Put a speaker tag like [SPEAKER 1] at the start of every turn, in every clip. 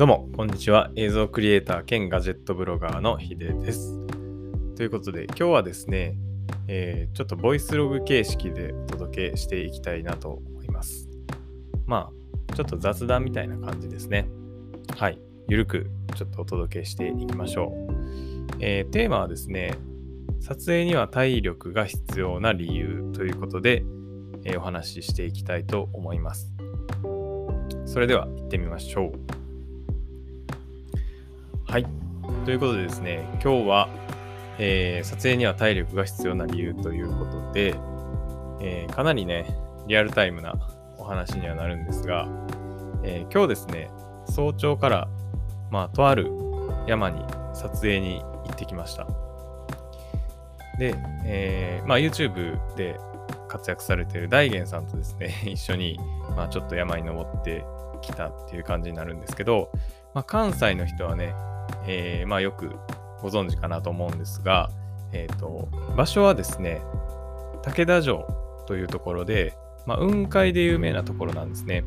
[SPEAKER 1] どうも、こんにちは。映像クリエイター兼ガジェットブロガーのヒデです。ということで、今日はですね、えー、ちょっとボイスログ形式でお届けしていきたいなと思います。まあ、ちょっと雑談みたいな感じですね。はい。ゆるくちょっとお届けしていきましょう。えー、テーマはですね、撮影には体力が必要な理由ということで、えー、お話ししていきたいと思います。それでは行ってみましょう。はい。ということでですね、今日は、えー、撮影には体力が必要な理由ということで、えー、かなりね、リアルタイムなお話にはなるんですが、えー、今日ですね、早朝から、まあ、とある山に撮影に行ってきました。で、えー、まあ、YouTube で活躍されている大元さんとですね、一緒に、まあ、ちょっと山に登ってきたっていう感じになるんですけど、まあ、関西の人はね、えー、まあ、よくご存知かなと思うんですが、えーと、場所はですね、武田城というところで、まあ、雲海で有名なところなんですね。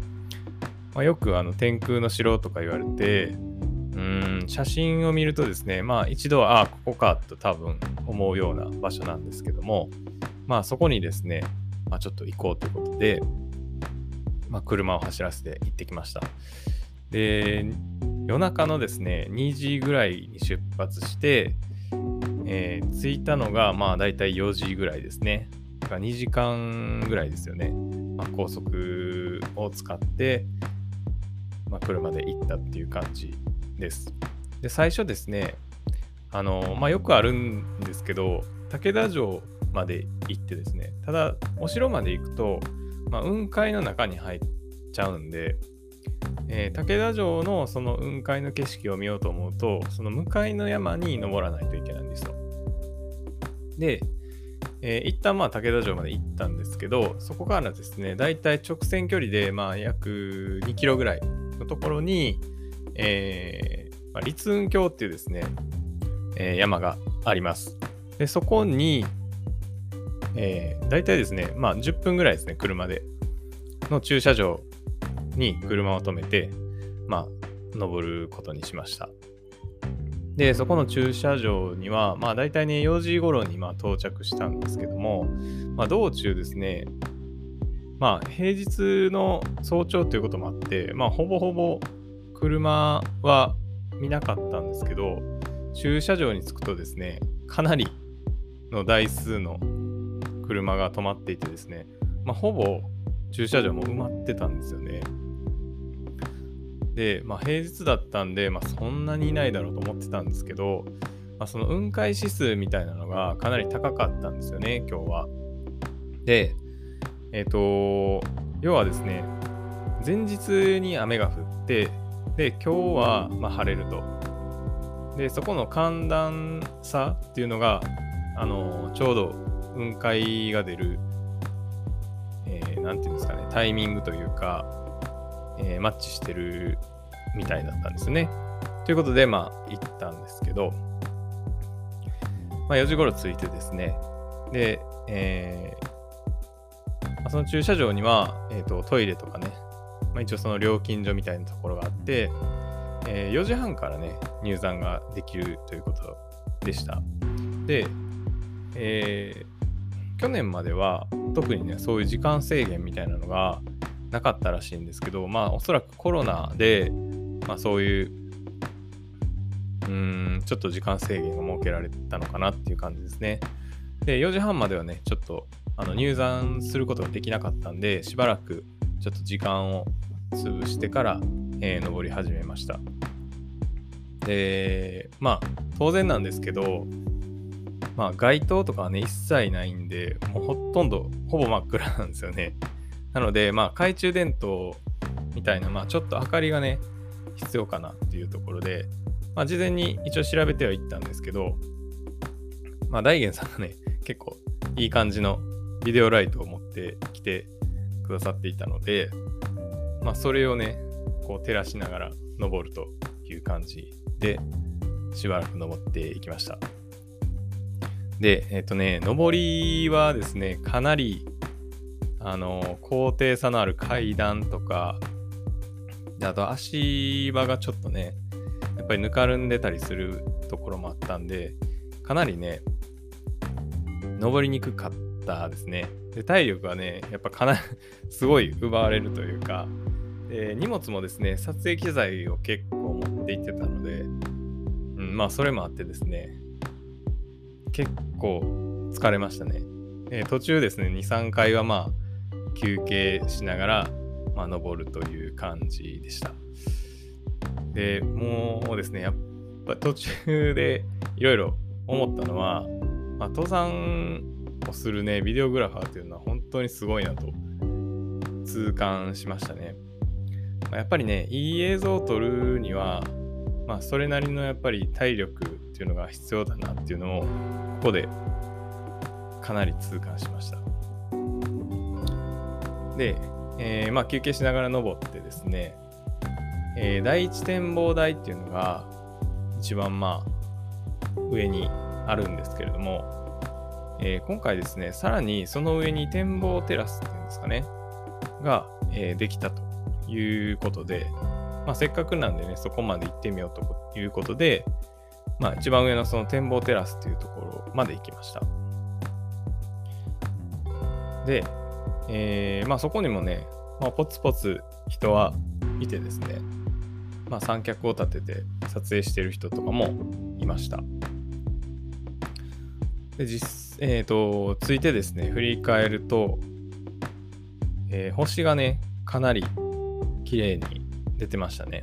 [SPEAKER 1] まあ、よくあの天空の城とか言われて、うん写真を見るとですね、まあ一度は、ああ、ここかと多分思うような場所なんですけども、まあそこにですね、まあ、ちょっと行こうということで、まあ、車を走らせて行ってきました。で、夜中のですね、2時ぐらいに出発して、えー、着いたのが、まあ大体4時ぐらいですね。だか2時間ぐらいですよね。まあ、高速を使って、まあ、車で行ったっていう感じです。で、最初ですね、あの、まあ、よくあるんですけど、武田城まで行ってですね、ただ、お城まで行くと、まあ、雲海の中に入っちゃうんで、えー、武田城のその雲海の景色を見ようと思うと、その向かいの山に登らないといけないんですよ。で、えー、一旦まあ武田城まで行ったんですけど、そこからですね、だいたい直線距離でまあ約2キロぐらいのところに、えーまあ、立雲峡っていうですね、えー、山があります。で、そこに、えー、大体ですね、まあ10分ぐらいですね、車で、の駐車場に車を止めて、まあ、登ることにしました。で、そこの駐車場には、まあ大体ね、4時頃にま到着したんですけども、まあ道中ですね、まあ平日の早朝ということもあって、まあほぼほぼ車は見なかったんですけど、駐車場に着くとですね、かなりの台数の車が止まっていてですね、まあ、ほぼ駐車場も埋まってたんですよね。で、まあ、平日だったんで、まあ、そんなにいないだろうと思ってたんですけど、まあ、その雲海指数みたいなのがかなり高かったんですよね、今日は。で、えっ、ー、と、要はですね、前日に雨が降って、で、今日はま晴れると。で、そこの寒暖差っていうのが、あのちょうど雲海が出る、えー、なんていうんですかね、タイミングというか、えー、マッチしてるみたいだったんですね。ということで、まあ、行ったんですけど、まあ、4時頃着いてですね、で、えー、その駐車場には、えーと、トイレとかね、まあ、一応その料金所みたいなところがあって、えー、4時半からね、入山ができるということでした。で、えー、去年までは特にね、そういう時間制限みたいなのがなかったらしいんですけど、まあおそらくコロナで、まあそういう、うん、ちょっと時間制限が設けられたのかなっていう感じですね。で、4時半まではね、ちょっとあの入山することができなかったんで、しばらくちょっと時間を潰してから、えー、登り始めました。で、まあ当然なんですけど、まあ街灯とかはね、一切ないんで、もうほとんど、ほぼ真っ暗なんですよね。なので、まあ、懐中電灯みたいな、まあ、ちょっと明かりがね、必要かなっていうところで、まあ、事前に一応調べてはいったんですけど、まあ、大元さんがね、結構いい感じのビデオライトを持ってきてくださっていたので、まあ、それをね、こう照らしながら登るという感じで、しばらく登っていきました。で、えっ、とね、登りはですね、かなりあの高低差のある階段とかであと足場がちょっとね、やっぱりぬかるんでたりするところもあったんで、かなりね、登りにくかったですね。で、体力はね、やっぱかなりすごい奪われるというか、で荷物もですね、撮影機材を結構持って行ってたので、うん、まあそれもあってですね、結構疲れましたね。え途中ですね、2、3回はまあ休憩しながら、まあ、登るという感じでした。で、もうですね、やっぱ途中でいろいろ思ったのは、まあ、登山をするね、ビデオグラファーっていうのは本当にすごいなと痛感しましたね。まあ、やっぱりね、いい映像を撮るには、まあ、それなりのやっぱり体力っていうのが必要だなっていうのを、ここでかなり痛感しました。で、えー、まあ、休憩しながら登ってですね、えー、第一展望台っていうのが一番まあ上にあるんですけれども、えー、今回ですね、さらにその上に展望テラスっていうんですかね、が、え、できたということで、まあ、せっかくなんでね、そこまで行ってみようということで、まあ、一番上のその展望テラスっていうところまで行きました。で、えー、まあそこにもね、まあ、ポツポツ人はいてですね、まあ、三脚を立てて撮影してる人とかもいました。で、実、えっ、ー、と、ついてですね、振り返ると、えー、星がね、かなり綺麗に出てましたね。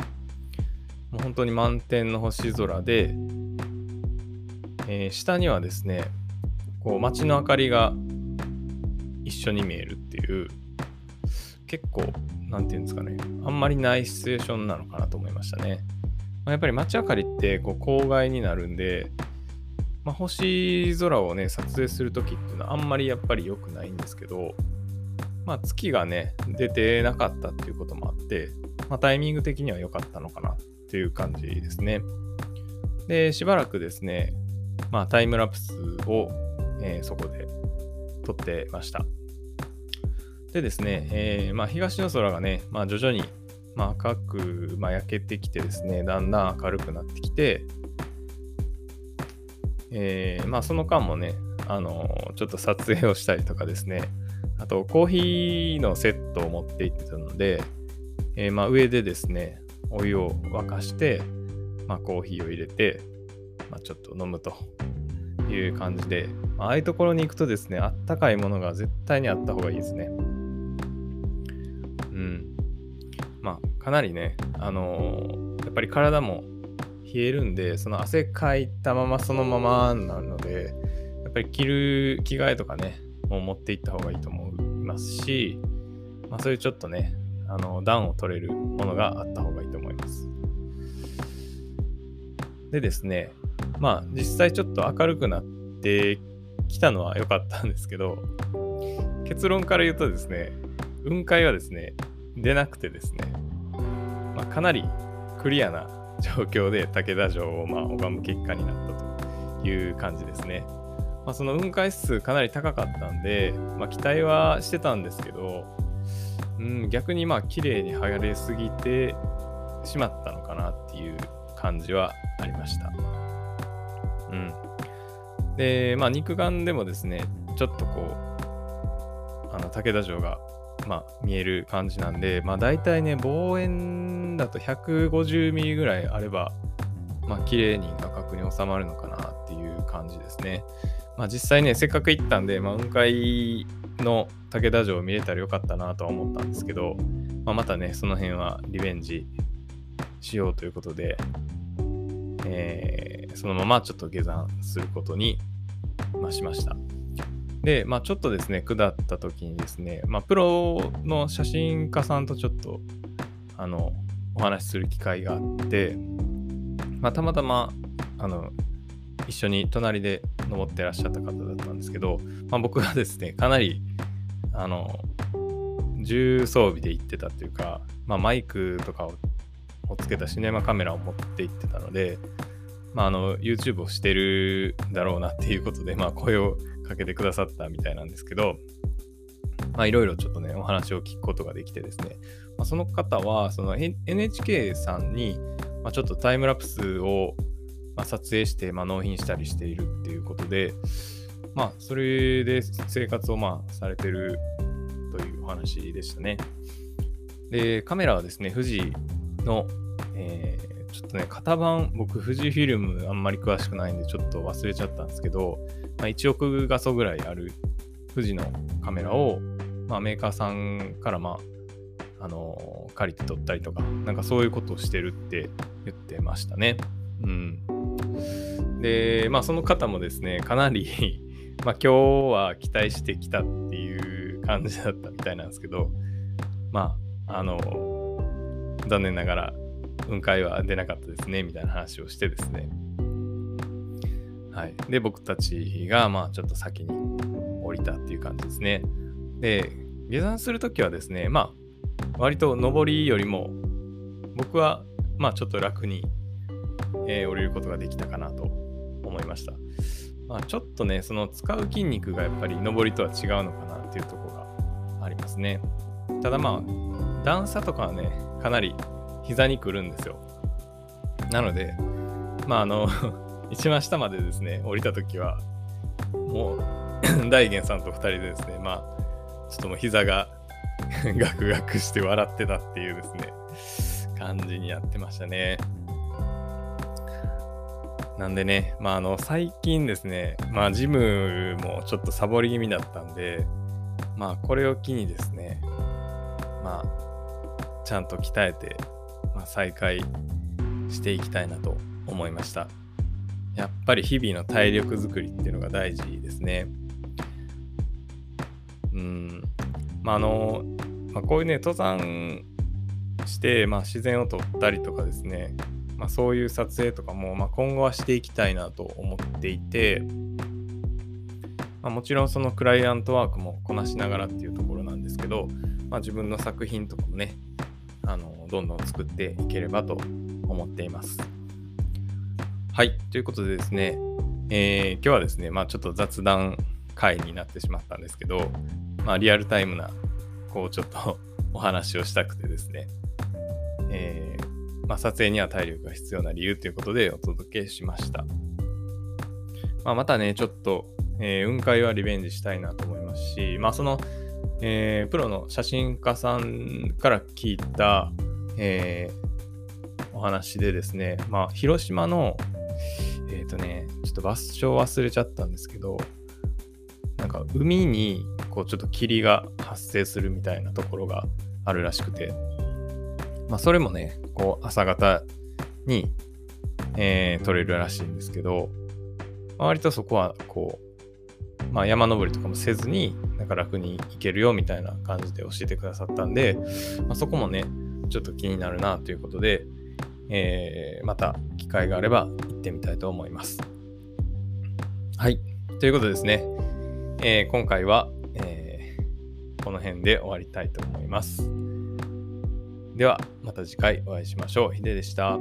[SPEAKER 1] もう本当に満天の星空で、えー、下にはですね、こう街の明かりが一緒に見えるっていう、結構、なんていうんですかね、あんまりないシチュエーションなのかなと思いましたね。まあ、やっぱり街明かりってこう郊外になるんで、まあ、星空をね、撮影するときっていうのはあんまりやっぱり良くないんですけど、まあ、月がね、出てなかったっていうこともあって、まあ、タイミング的には良かったのかなっていう感じですね。で、しばらくですね、まあ、タイムラプスを、えー、そこで撮ってました。でですね、えー、まあ、東の空がね、まあ、徐々に、まあ、赤く、まあ、焼けてきてですね、だんだん明るくなってきて、えー、まあ、その間もね、あのー、ちょっと撮影をしたりとかですね、あと、コーヒーのセットを持って行ってたので、えー、まあ、上でですね、お湯を沸かして、まあ、コーヒーを入れて、まあ、ちょっと飲むという感じで、ああいうところに行くとですね、あったかいものが絶対にあった方がいいですね。まあ、かなりね、あのー、やっぱり体も冷えるんで、その汗かいたままそのままになるので、やっぱり着る着替えとかね、もう持っていった方がいいと思いますし、まあ、そういうちょっとね、あの暖を取れるものがあった方がいいと思います。でですね、まあ実際ちょっと明るくなってきたのは良かったんですけど、結論から言うとですね、雲海はですね、出なくてですね、まあ、かなりクリアな状況で武田城をまあ拝む結果になったという感じですね。まあ、その雲海数かなり高かったんで、まあ、期待はしてたんですけど、うん、逆にまあ綺麗に剥がれすぎてしまったのかなっていう感じはありました。うん。で、まあ肉眼でもですね、ちょっとこう、あの武田城がまあ、見える感じなんで、まあ、大体ね、望遠だと150ミリぐらいあれば、まあ、綺麗に画角に収まるのかなっていう感じですね。まあ、実際ね、せっかく行ったんで、まあ、雲海の武田城を見れたらよかったなとは思ったんですけど、まあ、またね、その辺はリベンジしようということで、えー、そのままちょっと下山することに、まあ、しました。で、まあ、ちょっとですね、下った時にですね、まあ、プロの写真家さんとちょっと、あの、お話しする機会があって、まあ、たまたま、あの、一緒に隣で登ってらっしゃった方だったんですけど、まあ、僕がですね、かなり、あの、重装備で行ってたというか、まあ、マイクとかをつけたシネマカメラを持って行ってたので、まあ、あの YouTube をしてるだろうなっていうことで、まあ、声をかけてくださったみたいなんですけど、まあいろいろちょっとね、お話を聞くことができてですね、まあ、その方はその NHK さんに、ま、ちょっとタイムラプスを、ま、撮影して、まあ、納品したりしているっていうことで、まあ、それで生活をまあされてるというお話でしたね。で、カメラはですね、富士の、えー、ちょっとね、型番、僕、富士フィルムあんまり詳しくないんで、ちょっと忘れちゃったんですけど、まあ、1億画素ぐらいある富士のカメラを、まあ、メーカーさんから、まあ、あのー、借りて撮ったりとか、なんかそういうことをしてるって言ってましたね。うん。で、まあ、その方もですね、かなり まあ、今日は期待してきたっていう感じだったみたいなんですけど、まあ、あの、残念ながら雲海は出なかったですね、みたいな話をしてですね。はい。で、僕たちが、まあ、ちょっと先に降りたっていう感じですね。で、下山するときはですね、まあ、割と上りよりも、僕は、まあ、ちょっと楽に、えー、降りることができたかなと思いました。まあ、ちょっとね、その使う筋肉がやっぱり上りとは違うのかなっていうところがありますね。ただまあ、段差とかはね、かなり膝にくるんですよ。なので、まああの 一番下までですね、降りた時は、もう 大元さんと2人でですね、まあ、ちょっともう膝が ガクガクして笑ってたっていうですね、感じにやってましたね。なんでね、まあ、あの、最近ですね、まあ、ジムもちょっとサボり気味だったんで、まあ、これを機にですね、まあ、ちゃんと鍛えて、まあ、再開していきたいなと思いました。やっぱり日々の体力づくりっていうのが大事ですね。うん。まあ、あの、まあ、こういうね、登山して、まあ、自然を撮ったりとかですね、まあ、そういう撮影とかも、まあ、今後はしていきたいなと思っていて、まあ、もちろんそのクライアントワークもこなしながらっていうところなんですけど、まあ、自分の作品とかもねあのどんどん作っていければと思っています。はい。ということでですね、えー、今日はですね、まあちょっと雑談会になってしまったんですけど、まあリアルタイムな、こうちょっと お話をしたくてですね、えー、まあ、撮影には体力が必要な理由ということでお届けしました。まあ、またね、ちょっと、えー、雲海はリベンジしたいなと思いますし、まあ、その、えー、プロの写真家さんから聞いた、えー、お話でですね、まあ、広島の、えっ、ー、とね、ちょっと場所忘れちゃったんですけど、なんか海にこうちょっと霧が発生するみたいなところがあるらしくて、まあ、それもね、こう、朝方に、えー、取れるらしいんですけど、まあ、割とそこは、こう、まあ、山登りとかもせずに、なんか楽に行けるよみたいな感じで教えてくださったんで、まあ、そこもね、ちょっと気になるなということで、えー、また機会があれば行ってみたいと思います。はい。ということですね、えー、今回は、えー、この辺で終わりたいと思います。では、また次回お会いしましょう。ヒデでした。